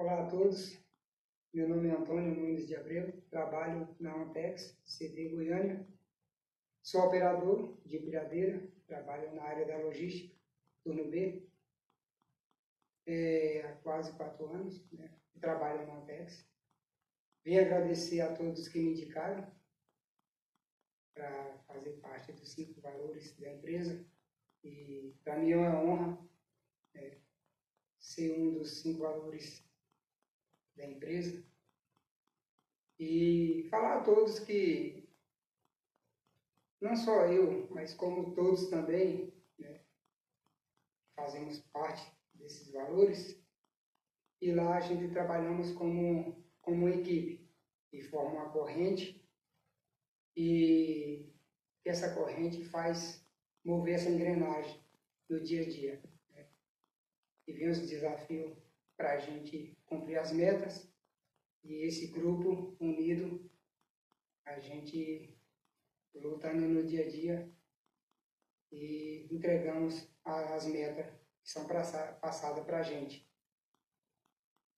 Olá a todos, meu nome é Antônio Nunes de Abreu, trabalho na Antex, CD Goiânia. Sou operador de empilhadeira, trabalho na área da logística, turno B, é, há quase quatro anos, né? trabalho na Antex. Vim agradecer a todos que me indicaram para fazer parte dos cinco valores da empresa. E para mim é uma honra é, ser um dos cinco valores da empresa. E falar a todos que não só eu, mas como todos também, né, fazemos parte desses valores. E lá a gente trabalhamos como, como equipe, e forma uma corrente, e essa corrente faz mover essa engrenagem no dia a dia. Né? E vem os desafios para a gente cumprir as metas, e esse grupo unido, a gente lutando no dia a dia e entregamos as metas que são passadas para a gente.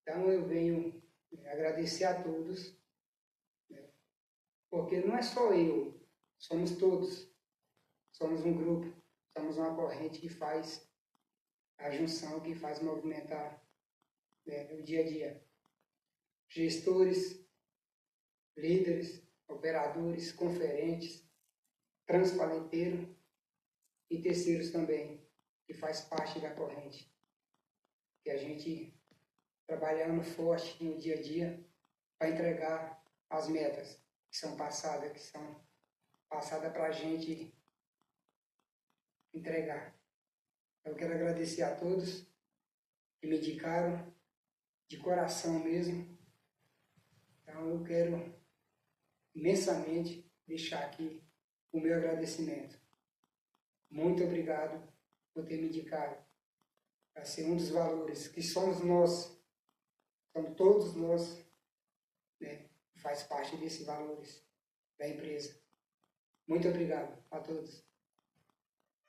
Então eu venho é, agradecer a todos, né? porque não é só eu, somos todos. Somos um grupo, somos uma corrente que faz a junção, que faz movimentar né, o dia a dia. Gestores, líderes, operadores, conferentes, transparenteiro e terceiros também, que faz parte da corrente. Que a gente trabalhando forte no dia a dia para entregar as metas que são passadas, que são passadas para a gente entregar. Eu quero agradecer a todos que me indicaram, de coração mesmo. Então eu quero imensamente deixar aqui o meu agradecimento. Muito obrigado por ter me indicado a ser um dos valores que somos nós, somos todos nós, né, faz parte desses valores da empresa. Muito obrigado a todos.